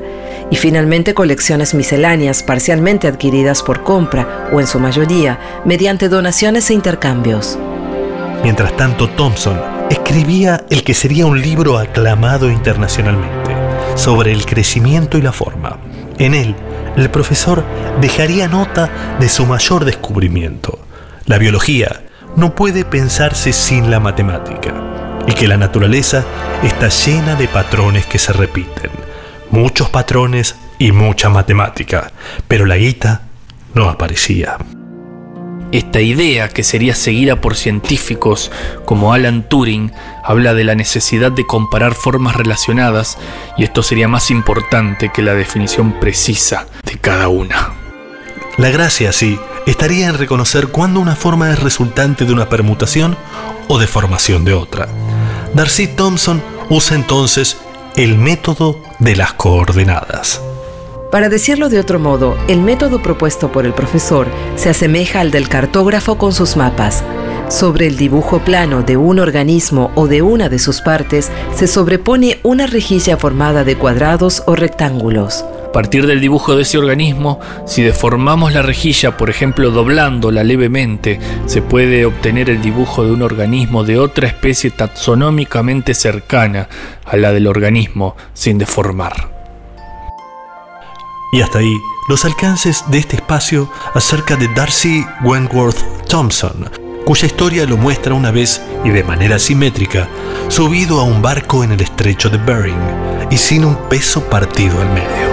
Y finalmente colecciones misceláneas parcialmente adquiridas por compra o en su mayoría mediante donaciones e intercambios. Mientras tanto, Thompson escribía el que sería un libro aclamado internacionalmente sobre el crecimiento y la forma. En él, el profesor dejaría nota de su mayor descubrimiento. La biología no puede pensarse sin la matemática y que la naturaleza está llena de patrones que se repiten. Muchos patrones y mucha matemática, pero la guita no aparecía. Esta idea, que sería seguida por científicos como Alan Turing, habla de la necesidad de comparar formas relacionadas y esto sería más importante que la definición precisa de cada una. La gracia, sí, estaría en reconocer cuándo una forma es resultante de una permutación o de formación de otra. Darcy Thompson usa entonces el método de las coordenadas. Para decirlo de otro modo, el método propuesto por el profesor se asemeja al del cartógrafo con sus mapas. Sobre el dibujo plano de un organismo o de una de sus partes se sobrepone una rejilla formada de cuadrados o rectángulos. Partir del dibujo de ese organismo, si deformamos la rejilla, por ejemplo doblándola levemente, se puede obtener el dibujo de un organismo de otra especie taxonómicamente cercana a la del organismo sin deformar. Y hasta ahí los alcances de este espacio acerca de Darcy Wentworth Thompson, cuya historia lo muestra una vez y de manera simétrica, subido a un barco en el estrecho de Bering y sin un peso partido al medio.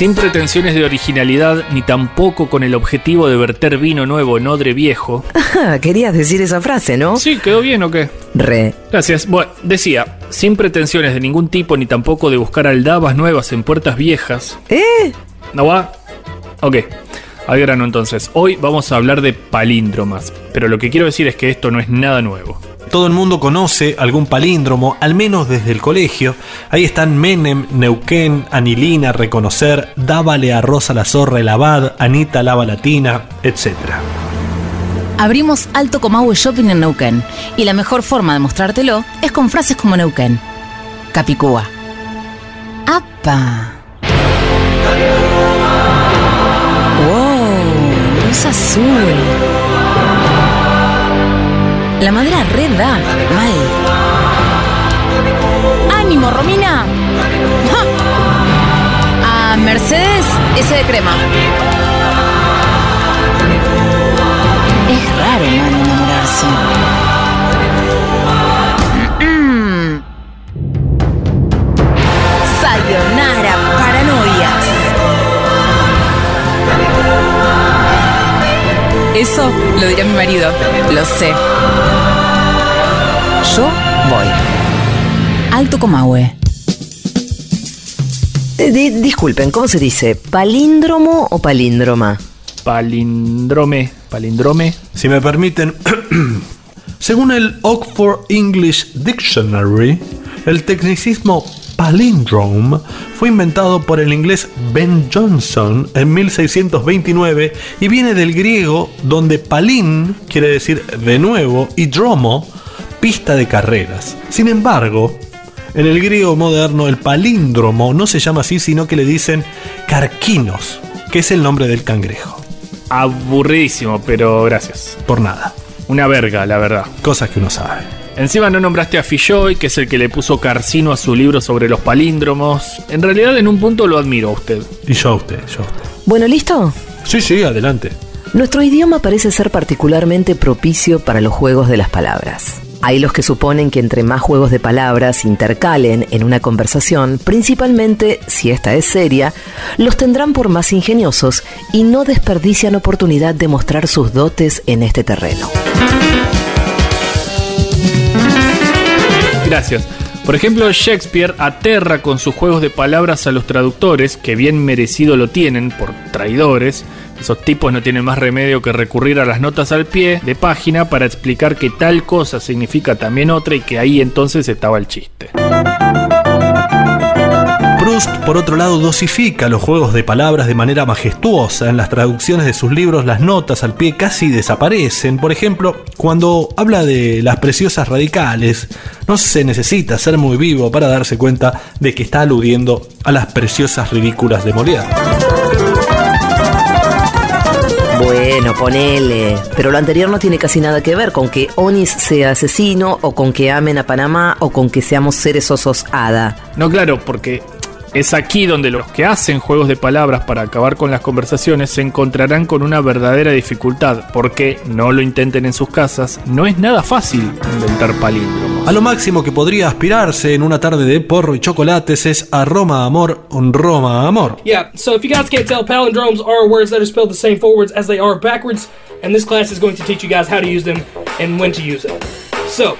Sin pretensiones de originalidad ni tampoco con el objetivo de verter vino nuevo en odre viejo. [LAUGHS] Querías decir esa frase, ¿no? Sí, ¿quedó bien o qué? Re. Gracias. Bueno, decía, sin pretensiones de ningún tipo ni tampoco de buscar aldabas nuevas en puertas viejas. ¿Eh? ¿No va? Ok. Al grano entonces. Hoy vamos a hablar de palíndromas. Pero lo que quiero decir es que esto no es nada nuevo. Todo el mundo conoce algún palíndromo, al menos desde el colegio. Ahí están Menem, Neuquén, Anilina, Reconocer, Dávale a Rosa la Zorra el Abad, Anita Lava Latina, etc. Abrimos Alto Comahue Shopping en Neuquén y la mejor forma de mostrártelo es con frases como Neuquén. Capicúa. ¡Apa! ¡Wow! Luz azul. La madera red da. Mal. ¡Ánimo, Romina! A Mercedes, ese de crema. Es raro, man, enamorarse. Mm. Sayonara, paranoias. Eso lo dirá mi marido, lo sé. Voy. Alto Comahue. Eh, di- disculpen, ¿cómo se dice? ¿Palíndromo o palíndroma? Palindrome. Palindrome. Si me permiten, [CLEARS THROAT] según el Oxford English Dictionary, el tecnicismo palindrome fue inventado por el inglés Ben Jonson en 1629 y viene del griego donde palín quiere decir de nuevo y dromo pista de carreras. Sin embargo, en el griego moderno el palíndromo no se llama así sino que le dicen carquinos, que es el nombre del cangrejo. Aburridísimo, pero gracias. Por nada. Una verga, la verdad. Cosas que uno sabe. Encima no nombraste a Filloy, que es el que le puso Carcino a su libro sobre los palíndromos. En realidad, en un punto lo admiro a usted. Y yo a usted, yo a usted. Bueno, ¿listo? Sí, sí, adelante. Nuestro idioma parece ser particularmente propicio para los juegos de las palabras. Hay los que suponen que entre más juegos de palabras intercalen en una conversación, principalmente si esta es seria, los tendrán por más ingeniosos y no desperdician oportunidad de mostrar sus dotes en este terreno. Gracias. Por ejemplo, Shakespeare aterra con sus juegos de palabras a los traductores, que bien merecido lo tienen por traidores. Esos tipos no tienen más remedio que recurrir a las notas al pie de página para explicar que tal cosa significa también otra y que ahí entonces estaba el chiste. Proust, por otro lado, dosifica los juegos de palabras de manera majestuosa. En las traducciones de sus libros, las notas al pie casi desaparecen. Por ejemplo, cuando habla de las preciosas radicales, no se necesita ser muy vivo para darse cuenta de que está aludiendo a las preciosas ridículas de Molière. Bueno, ponele. Pero lo anterior no tiene casi nada que ver con que Onis sea asesino, o con que amen a Panamá, o con que seamos seres osos hada. No, claro, porque Es aquí donde los que hacen juegos de palabras para acabar con las conversaciones se encontrarán con una verdadera dificultad, porque no lo intenten en sus casas, no es nada fácil inventar palíndromos. A lo máximo que podría aspirarse en una tarde de porro y chocolates es a Roma Amor, un Roma Amor. Yeah, so if you guys can't tell, palindromes are words that are spelled the same forwards as they are backwards, and this class is going to teach you guys how to use them and when to use them. So,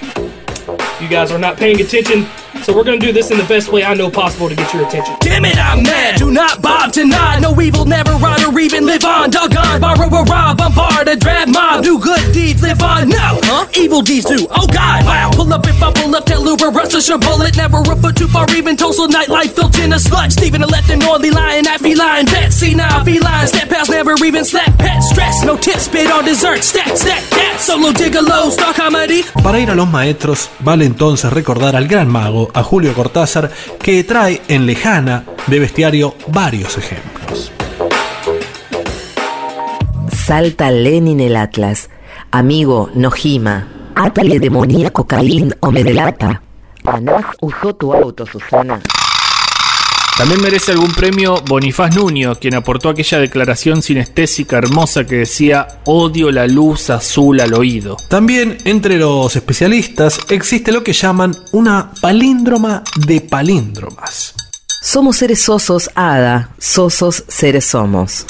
you guys are not paying attention, so we're gonna do this in the best way I know possible to get your attention. Damn it, I'm mad. Do not bob tonight. No evil, never ride or even live on. Doggone, borrow or rob, bombard a drab mob. Do good deeds, live on. No, huh? Evil deeds do. Oh God, wow. Pull up if I pull up, tell Uber, rush us a bullet. Never a foot too far, even Tulsa nightlife built in a slut. Stephen, a left and Norley lion, at feline. Bet, see now, feline. Step pals never even slap. Pet stress, no tip, spit on dessert. Stack, stack, cat. Solo gigolo, star comedy. Para ir a los maestros, vale entonces recordar al gran mago, a Julio Cortázar, que trae en Lejana de bestiario varios ejemplos. Salta Lenin el Atlas. Amigo, no gima. Átale demoníaco Caín o me delata. Anás usó tu auto, Susana. También merece algún premio Bonifaz Nuño, quien aportó aquella declaración sinestésica hermosa que decía odio la luz azul al oído. También entre los especialistas existe lo que llaman una palíndroma de palíndromas. Somos seres sosos, hada. Sosos seres somos.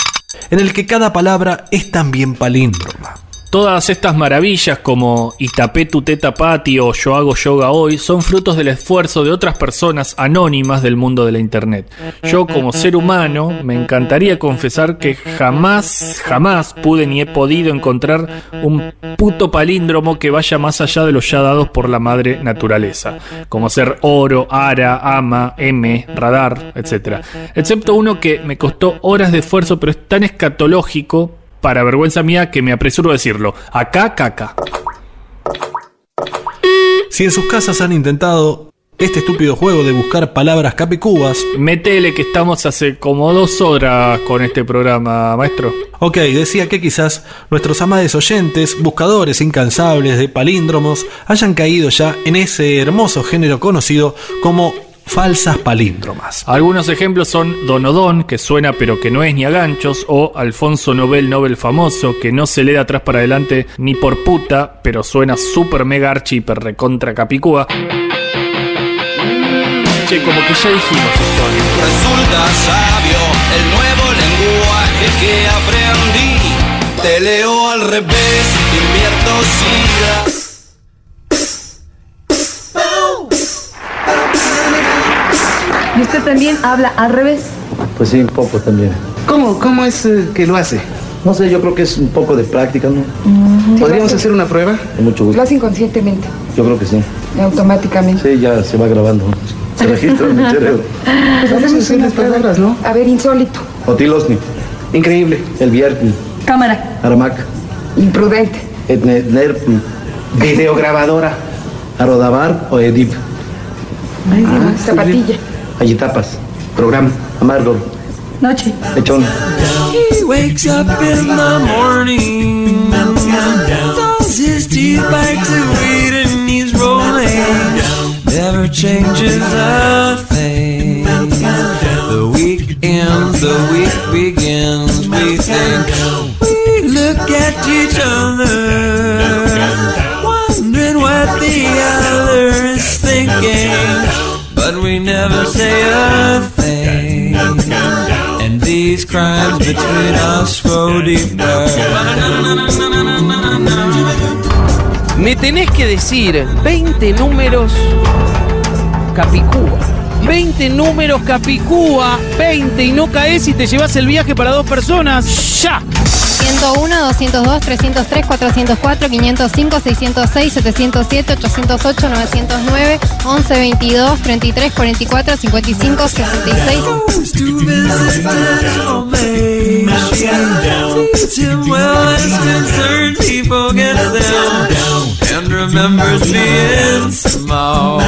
En el que cada palabra es también palíndroma. Todas estas maravillas como Itapé tu teta pati o Yo hago yoga hoy son frutos del esfuerzo de otras personas anónimas del mundo de la internet. Yo como ser humano me encantaría confesar que jamás, jamás pude ni he podido encontrar un puto palíndromo que vaya más allá de los ya dados por la madre naturaleza, como ser oro, ara, ama, m, radar, etc. Excepto uno que me costó horas de esfuerzo pero es tan escatológico para vergüenza mía que me apresuro a decirlo. Acá, caca. Si en sus casas han intentado este estúpido juego de buscar palabras capicúas, Metele que estamos hace como dos horas con este programa, maestro. ok, decía que quizás nuestros amables oyentes, buscadores incansables de palíndromos, hayan caído ya en ese hermoso género conocido como falsas palíndromas. Algunos ejemplos son Donodón, que suena pero que no es ni a ganchos, o Alfonso Nobel Nobel famoso, que no se lee de atrás para adelante ni por puta, pero suena super mega archi hiper recontra capicúa. Che, como que ya dijimos esto. Resulta sabio el nuevo lenguaje que aprendí. Te leo al revés, invierto sida. ¿Y usted también habla al revés? Pues sí, un poco también. ¿Cómo? ¿Cómo es eh, que lo hace? No sé, yo creo que es un poco de práctica, ¿no? ¿Podríamos hacer una prueba? Con mucho Lo gusto. hace inconscientemente, Yo creo que sí. automáticamente. Sí, ya se va grabando. Se registra en mi [LAUGHS] cerebro. Pues vamos a hacer unas palabras, ¿no? A ver, insólito. Otilosni. Increíble. El Vierti. Cámara. Aramac. Imprudente. Etner. Videograbadora. Arodabar o Edip. Ah, zapatilla. Ayitapas. Programa. Amargo. Noche. Lechón. He wakes up in the morning, throws his teeth back to weed and he's rolling. Never changes a thing. The week ends, the week begins. We think we look at each other, never say a thing. And these crimes between us deeper. Me tenés que decir 20 números Capicúa. 20 números Capicúa. 20 y no caes y te llevas el viaje para dos personas. ¡Ya! 101, 202, 303, 404, 505, 606, 707, 808, 909, 11, 22, 33, 44, 55, 66. Goes to visit transformation. Feeds him well as concerned he forgets them and remembers being small.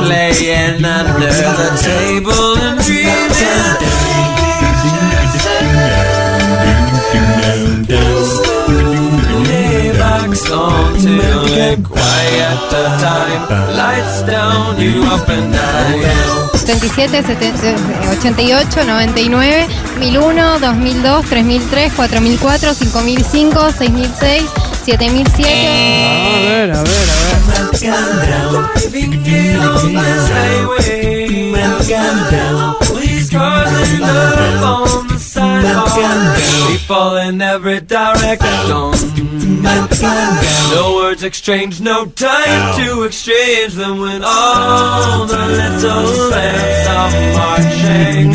Playing under the table and dreaming. 70, 88, 99, 1001, 2002, 3003, 4004, 5005, 6006, 7007. A ver, a ver, a ver. People in every direction. No words exchanged, no time to exchange them when all the little lamps are marching.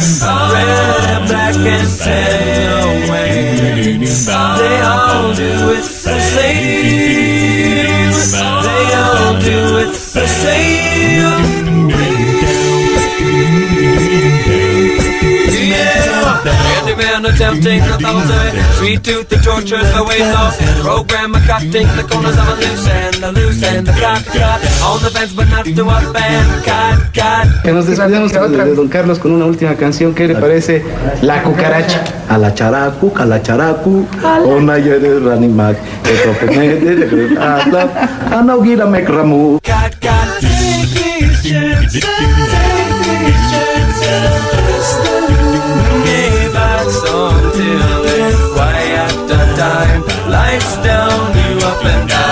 Red and black and tan away. They all do it the same. They all do it the same. Tortures. Program a cutting the corners of a loose end, loose end, the cut, cut. On the fence, but not to up and cut, cut. Que nos despedimos de, de Don Carlos con una última canción. ¿Qué le parece? La cucaracha. A la characu, a la characu. Ona yere ranimak. Anaugira mekramu. Cut, cut. Take these chances, take these chances. Lights down, you up and down.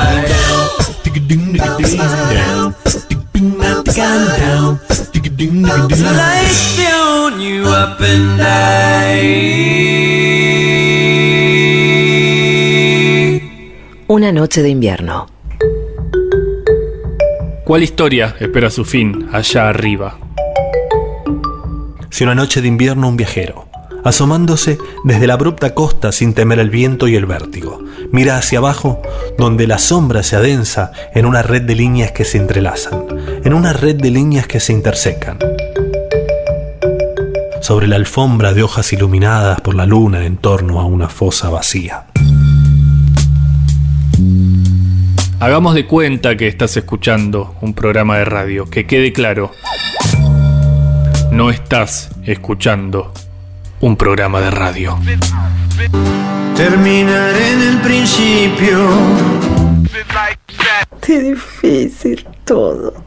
Lights down, you up and Una noche de invierno. ¿Cuál historia espera su fin allá arriba? Si una noche de invierno un viajero, asomándose desde la abrupta costa sin temer el viento y el vértigo, mira hacia abajo donde la sombra se adensa en una red de líneas que se entrelazan, en una red de líneas que se intersecan. Sobre la alfombra de hojas iluminadas por la luna en torno a una fosa vacía. Hagamos de cuenta que estás escuchando un programa de radio. Que quede claro, no estás escuchando un programa de radio. Terminar en el principio. Qué difícil todo.